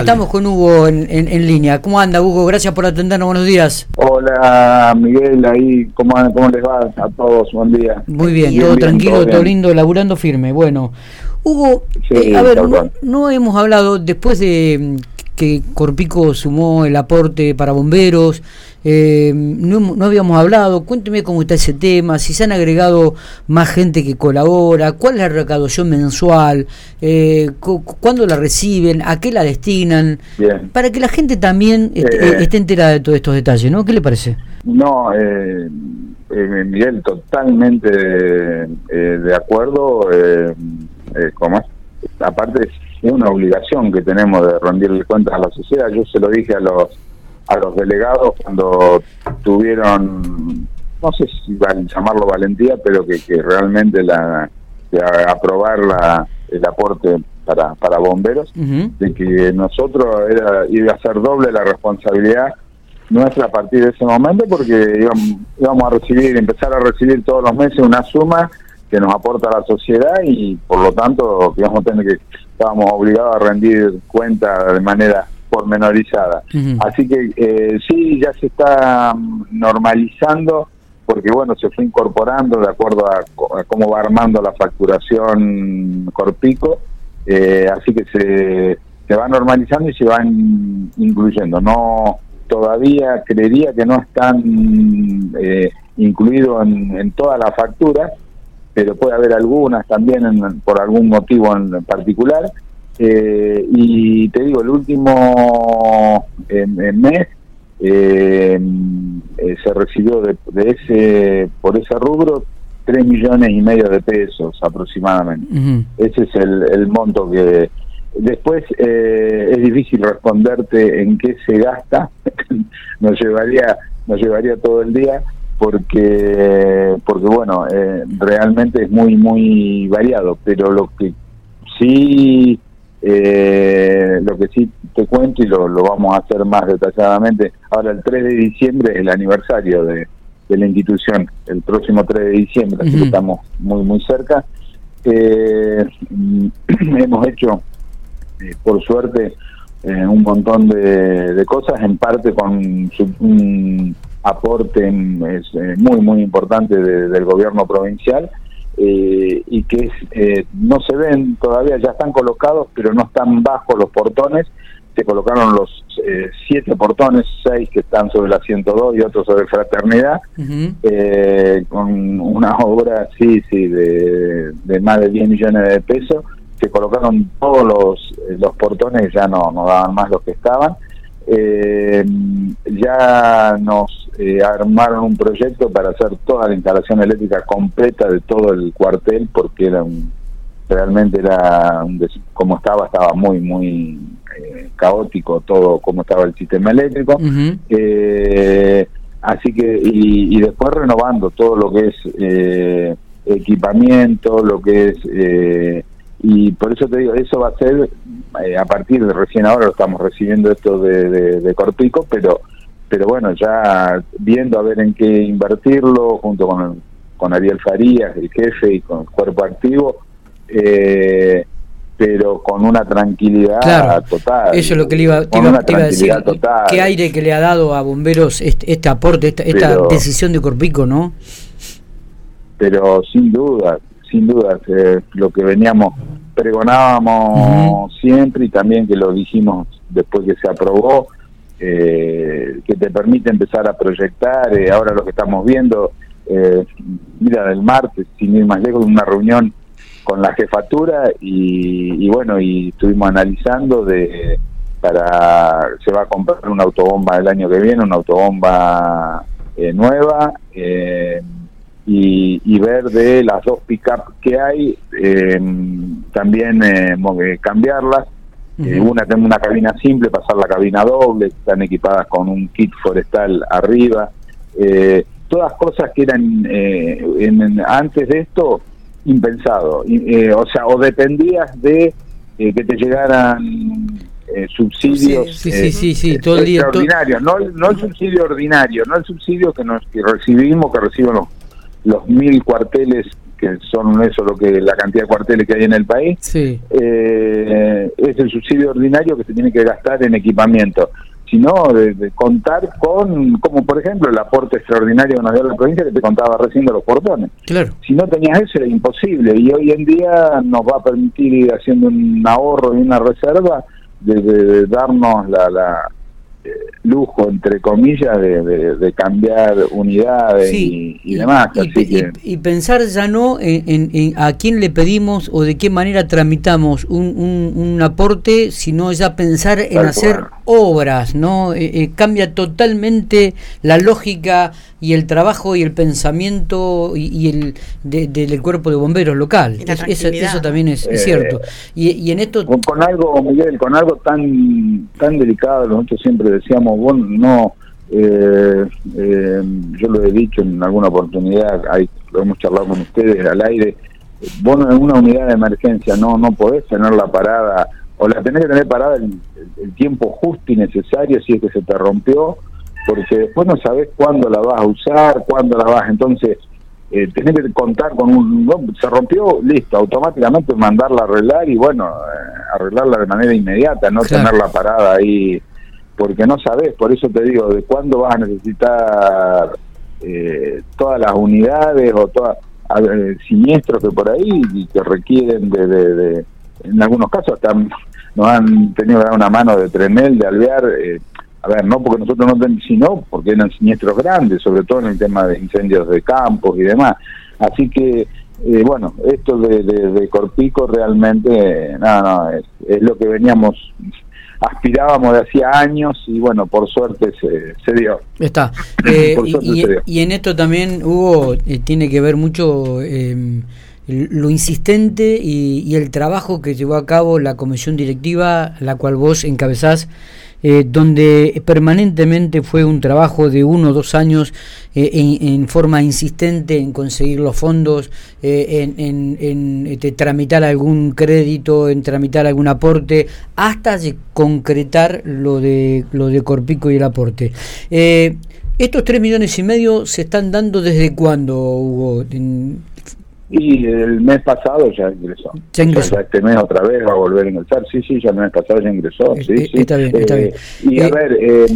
Estamos con Hugo en, en, línea. ¿Cómo anda, Hugo? Gracias por atendernos. Buenos días. Hola, Miguel. Ahí, ¿cómo, cómo les va a todos? Buen día. Muy bien, todo tranquilo, todo, lindo, laburando firme. Bueno, Hugo, eh, a ver, no, hemos hablado después de que Corpico sumó el aporte para bomberos. Eh, no, habíamos hablado, cuénteme cómo está ese tema, si se han agregado más gente que colabora, cuál es la recaudación mensual, eh, cuándo la reciben, a qué la destinan, para que la gente también eh, esté, enterada de todos estos detalles, ¿no? ¿Qué le parece? No, eh, Miguel, totalmente de acuerdo, ¿cómo Aparte es una obligación que tenemos de rendirle cuentas a la sociedad. Yo se lo dije a los a los delegados cuando tuvieron, no sé si van a llamarlo valentía, pero que, que realmente la aprobar la, el aporte para, para bomberos, de que nosotros era, iba a ser doble la responsabilidad nuestra a partir de ese momento, porque íbamos, íbamos a recibir, empezar a recibir todos los meses una suma que nos aporta la sociedad y por lo tanto digamos tener que estábamos obligados a rendir cuenta de manera pormenorizada. Así que eh, sí, ya se está mm, normalizando porque bueno, se fue incorporando de acuerdo a, cómo va armando la facturación Corpico, eh, así que se, se va normalizando y se van incluyendo. No todavía creería que no están eh, incluidos en, en toda la factura, pero puede haber algunas también por algún motivo en particular. Eh, y te digo, el último mes eh, eh, se recibió de, ese por ese rubro 3 millones y medio de pesos aproximadamente. Ese es el, el, monto que... Después es difícil responderte en qué se gasta, nos llevaría nos llevaría todo el día, porque porque bueno eh, realmente es muy muy variado pero lo que sí eh, lo que sí te cuento y lo, lo vamos a hacer más detalladamente ahora el 3 de diciembre es el aniversario de, la institución el próximo 3 de diciembre así que estamos muy muy cerca. Eh, hemos hecho por suerte un montón de, de, cosas en parte con su, un, aporte es, eh, muy, muy importante del gobierno provincial eh, y que eh, no se ven todavía, ya están colocados, pero no están bajo los portones. Se colocaron los siete portones, seis que están sobre la 102 y otros sobre Fraternidad, con una obra, sí, sí, de, de más de 10 millones de pesos. Se colocaron todos los, los portones, ya no, no daban más los que estaban. Eh, ya nos eh, armaron un proyecto para hacer toda la instalación eléctrica completa de todo el cuartel porque era un, realmente era como estaba estaba muy muy eh, caótico todo como estaba el sistema eléctrico. Eh, así que y, y, después renovando todo lo que es equipamiento lo que es y por eso te digo eso va a ser eh, a partir de recién ahora lo estamos recibiendo esto de, de, Corpico, pero pero bueno, ya viendo a ver en qué invertirlo, junto con, con Ariel Farías, el jefe, y con el cuerpo activo, eh, pero con una tranquilidad total. Eso es lo que le iba, a decir. ¿Qué aire que le ha dado a Bomberos este, este aporte, esta, esta decisión de Corpico, no? Pero sin duda, sin duda, eh, lo que veníamos pregonábamos siempre y también que lo dijimos después que se aprobó, eh, que te permite empezar a proyectar. Eh, ahora lo que estamos viendo, eh, mira, del martes, sin ir más lejos, una reunión con la jefatura y, bueno, y estuvimos analizando de para se va a comprar una autobomba el año que viene, una autobomba nueva. Eh, y, ver de las dos pick-up que hay, eh, también eh, eh cambiarlas. Eh, una tengo una cabina simple, pasar la cabina doble, están equipadas con un kit forestal arriba. todas cosas que eran en, antes de esto impensado. o sea, o dependías de que te llegaran subsidios sí, sí, sí, sí, todo el día, extraordinarios, no, no el subsidio ordinario, no el subsidio que nos que recibimos, que reciben los los mil cuarteles que son eso lo que la cantidad de cuarteles que hay en el país, sí. eh, es el subsidio ordinario que se tiene que gastar en equipamiento sino de, contar con, como por ejemplo el aporte extraordinario que nos dio la provincia que te contaba recién de los portones. Claro. Si no tenías eso era imposible y hoy en día nos va a permitir ir haciendo un ahorro y una reserva de, darnos la lujo, entre comillas, de, cambiar unidades y, demás. Y, pensar ya no en, a quién le pedimos o de qué manera tramitamos un, un, aporte, sino ya pensar en hacer obras, ¿no? Eh, eh, cambia totalmente la lógica y el trabajo y el pensamiento y, el del cuerpo de bomberos local. eso, también es, eh, cierto. Y, en esto... Con, algo, Miguel, con algo tan, tan delicado, nosotros siempre decíamos, bueno, no... Eh, eh, yo lo he dicho en alguna oportunidad, hay, lo hemos charlado con ustedes al aire, vos en una unidad de emergencia no no podés tener la parada o la tenés que tener parada el, el, tiempo justo y necesario si es que se te rompió porque después no sabes cuándo la vas a usar, cuándo la vas, entonces eh, tenés que contar con un, se rompió, listo, automáticamente mandarla a arreglar y bueno, eh, arreglarla de manera inmediata, no tenerla parada ahí, porque no sabes, por eso te digo, de cuándo vas a necesitar eh, todas las unidades o todas eh, siniestros que por ahí y que requieren de, de, en algunos casos hasta nos han tenido una mano de Trenel, de Alvear, eh, a ver, no porque nosotros no tenemos, sino porque eran siniestros grandes, sobre todo en el tema de incendios de campos y demás. Así que, eh, bueno, esto de, Corpico realmente, no, no, es, lo que veníamos, aspirábamos de hacía años y bueno, por suerte se, dio. Está. Eh, y, en esto también, Hugo, eh, tiene que ver mucho em, lo insistente y, y el trabajo que llevó a cabo la comisión directiva, la cual vos encabezás eh, donde permanentemente fue un trabajo de uno o dos años eh, en, forma insistente en conseguir los fondos, eh, en, este, tramitar algún crédito, en tramitar algún aporte, hasta concretar lo de, lo de Corpico y el aporte. estos tres millones y medio se están dando desde cuándo, Hugo? Y el mes pasado ya ingresó. Ya ingresó. este mes otra vez va a volver a ingresar. Sí, sí, ya el mes pasado ya ingresó. Sí, sí. Está bien, está bien. Eh, y a eh, ver, eh,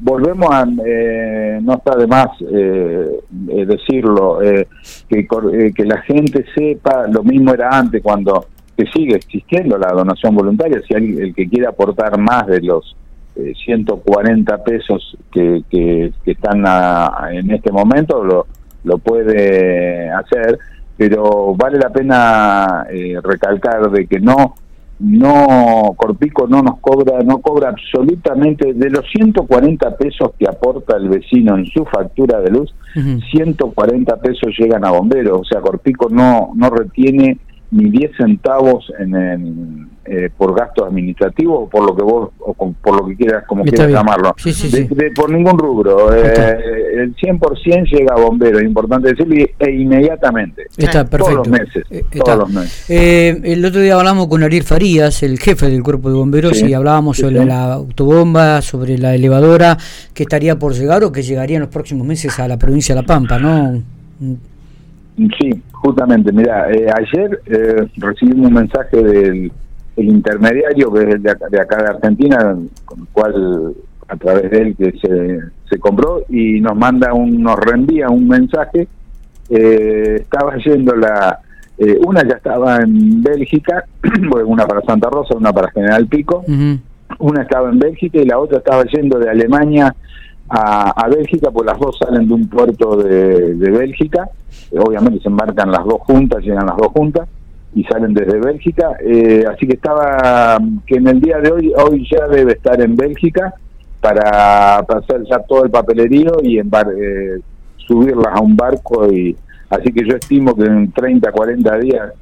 volvemos a. no está de más decirlo, que, que la gente sepa, lo mismo era antes cuando que sigue existiendo la donación voluntaria. Si hay el que quiere aportar más de los 140 pesos que, que, están en este momento, lo, lo puede hacer pero vale la pena eh, recalcar de que no no Corpico no nos cobra no cobra absolutamente de los 140 pesos que aporta el vecino en su factura de luz 140 pesos llegan a bomberos. O sea Corpico no no retiene ni 10 centavos en, eh, por gasto administrativo o por lo que vos o por lo que quieras como quieras llamarlo. Por ningún rubro. Eh, el 100% llega a bomberos importante decirlo e inmediatamente. Está perfecto todos los meses eh, todos los meses. El otro día hablamos con Ariel Farías el jefe del cuerpo de bomberos y hablábamos sobre la autobomba sobre la elevadora que estaría por llegar o que llegaría en los próximos meses a la provincia de La Pampa no Sí, justamente, mira, eh, ayer eh, recibimos un mensaje del intermediario, que es de acá, de acá, de Argentina, con el cual, a través de él, que se, se compró, y nos manda, un, nos reenvía un mensaje. Eh, estaba yendo la. una ya estaba en Bélgica, una para Santa Rosa, una para General Pico. Una estaba en Bélgica y la otra estaba yendo de Alemania a, Bélgica, pues las dos salen de un puerto de, Bélgica, obviamente se embarcan las dos juntas, llegan las dos juntas y salen desde Bélgica, eh, así que estaba, que en el día de hoy, hoy ya debe estar en Bélgica para, hacer ya todo el papelerío y eh, subirlas a un barco y así que yo estimo que en 30, 40 días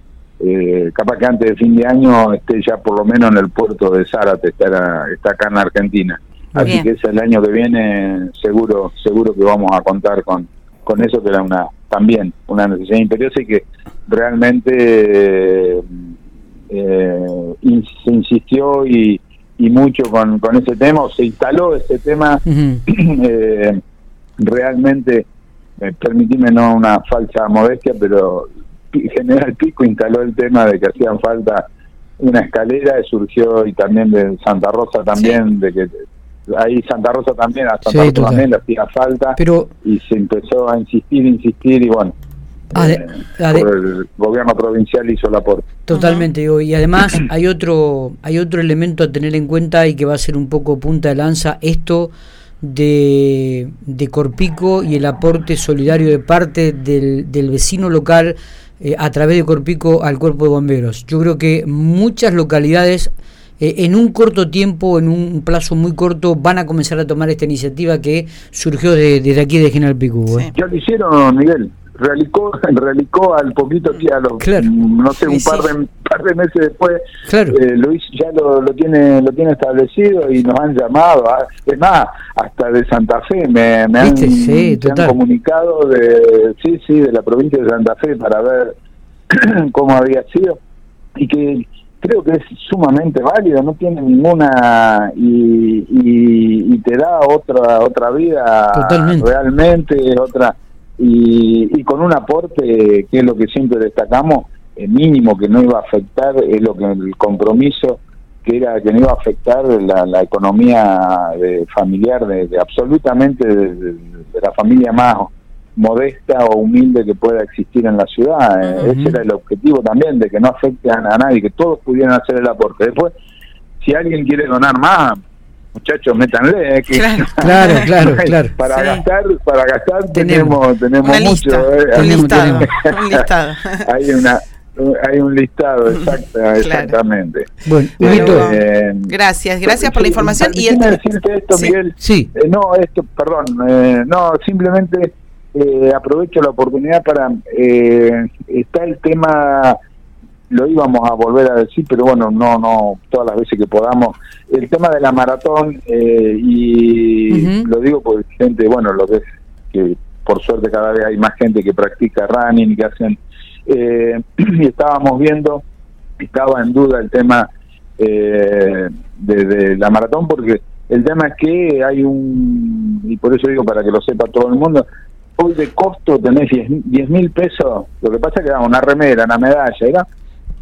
eh, capaz que antes de fin de año esté ya por lo menos en el puerto de Zárate, está, está acá en Argentina. Así que es el año que viene seguro seguro que vamos a contar con, con eso que era una también una necesidad imperiosa y que realmente eh, se insistió y, y mucho con, con ese tema o se instaló ese tema eh, realmente eh, permitime no una falsa modestia pero General Pico instaló el tema de que hacían falta una escalera, surgió y también de Santa Rosa también, de que ahí Santa Rosa también, a Santa Rosa también le hacía falta, Pero, y se empezó a insistir, insistir, y bueno, eh, el gobierno provincial hizo el aporte. Totalmente, y además hay otro, hay otro elemento a tener en cuenta y que va a ser un poco punta de lanza, esto de, de Corpico y el aporte solidario de parte del, del vecino local eh, a través de Corpico al cuerpo de bomberos. Yo creo que muchas localidades eh, en un corto tiempo, en un plazo muy corto, van a comenzar a tomar esta iniciativa que surgió de, desde aquí de General Pico. ¿eh? Ya lo hicieron, Miguel. Realicó, realicó al poquito, a los, no sé, un par de, par de meses después, eh, lo ya lo, lo, tiene lo tiene establecido y nos han llamado. Ah, es más, hasta de Santa Fe me, han, han comunicado de, sí, sí, de la provincia de Santa Fe para ver cómo había sido y que creo que es sumamente válido, no tiene ninguna y, y, te da otra otra vida realmente, otra y, y, con un aporte que es lo que siempre destacamos, el mínimo que no iba a afectar, es lo que el compromiso que era que no iba a afectar la, la economía de, familiar de, absolutamente de, la familia más modesta o humilde que pueda existir en la ciudad. Eh, ese era el objetivo también, de que no afecte a, nadie, que todos pudieran hacer el aporte. Después, si alguien quiere donar más, muchachos, métanle. Eh, claro, claro, claro, Para gastar, para gastar tenemos, tenemos, mucho. Eh, un listado, un listado. hay una hay un listado exacto, exactamente. Bueno, eh, gracias, gracias por la información. Y el... decirte esto, Miguel. Sí. no, esto, perdón, no, simplemente eh, aprovecho la oportunidad para eh, está el tema lo íbamos a volver a decir pero bueno no no todas las veces que podamos el tema de la maratón eh, y lo digo porque gente bueno lo que que por suerte cada vez hay más gente que practica running que hacen eh, y estábamos viendo estaba en duda el tema eh, de, de la maratón porque el tema es que hay un y por eso digo para que lo sepa todo el mundo hoy de costo tenés 10 mil pesos, lo que pasa es que era una remera, una medalla, era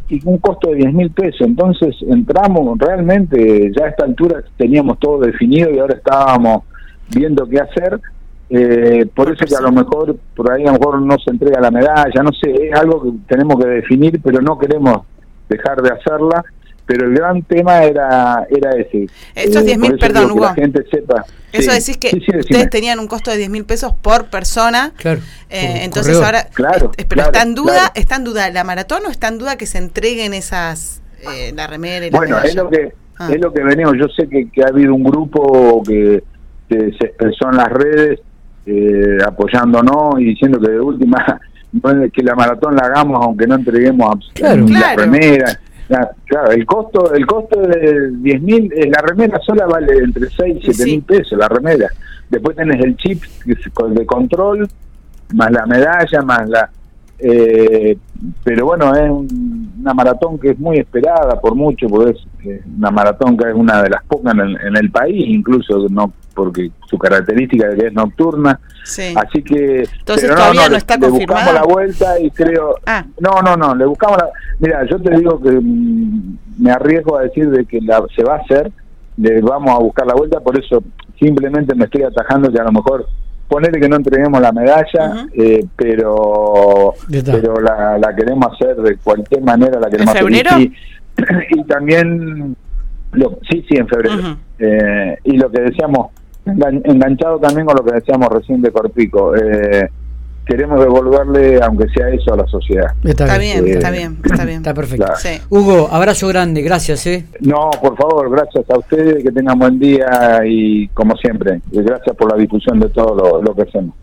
y un costo de 10 mil pesos. Entonces entramos, realmente ya a esta altura teníamos todo definido y ahora estábamos viendo qué hacer. Eh, por eso que a lo mejor, por ahí a lo mejor no se entrega la medalla, no sé, es algo que tenemos que definir, pero no queremos dejar de hacerla pero el gran tema era era ese. Esos 10 eh, mil, perdón, Hugo. Que la gente sepa. Eso decís que ustedes tenían un costo de 10 mil pesos por persona. Claro. Eh, entonces ahora. Claro. pero está en duda, está en duda la maratón o está en duda que se entreguen esas eh, la remera y la Bueno, es lo que ah. es lo que venimos. Yo sé que, que ha habido un grupo que, se expresó en las redes eh, apoyándonos y diciendo que de última que la maratón la hagamos aunque no entreguemos la remera Claro, el costo el costo de 10 mil, eh, la remera sola vale entre 6 y 7 mil pesos, la remera. Después tenés el chip de control, más la medalla, más la... Eh, pero bueno, es una maratón que es muy esperada por mucho, porque es eh, una maratón que es una de las pocas en el, país, incluso no porque su característica de que es nocturna. Así que entonces todavía no, está le, buscamos la vuelta y creo ah. no no no le buscamos la mira yo te digo que mm, me arriesgo a decir de que la, se va a hacer le vamos a buscar la vuelta por eso simplemente me estoy atajando que a lo mejor ponerle que no entreguemos la medalla, eh, pero pero la, la, queremos hacer de cualquier manera, la queremos ¿En febrero? hacer. Y, también, lo, sí, sí, en febrero. eh, y lo que decíamos, enganchado también con lo que decíamos recién de Corpico, eh, queremos devolverle, aunque sea eso, a la sociedad. Está, bien, está bien, está bien. Está perfecto. Hugo, abrazo grande, gracias. ¿eh? No, por favor, gracias a ustedes, que tengan buen día y como siempre, gracias por la difusión de todo lo, lo que hacemos.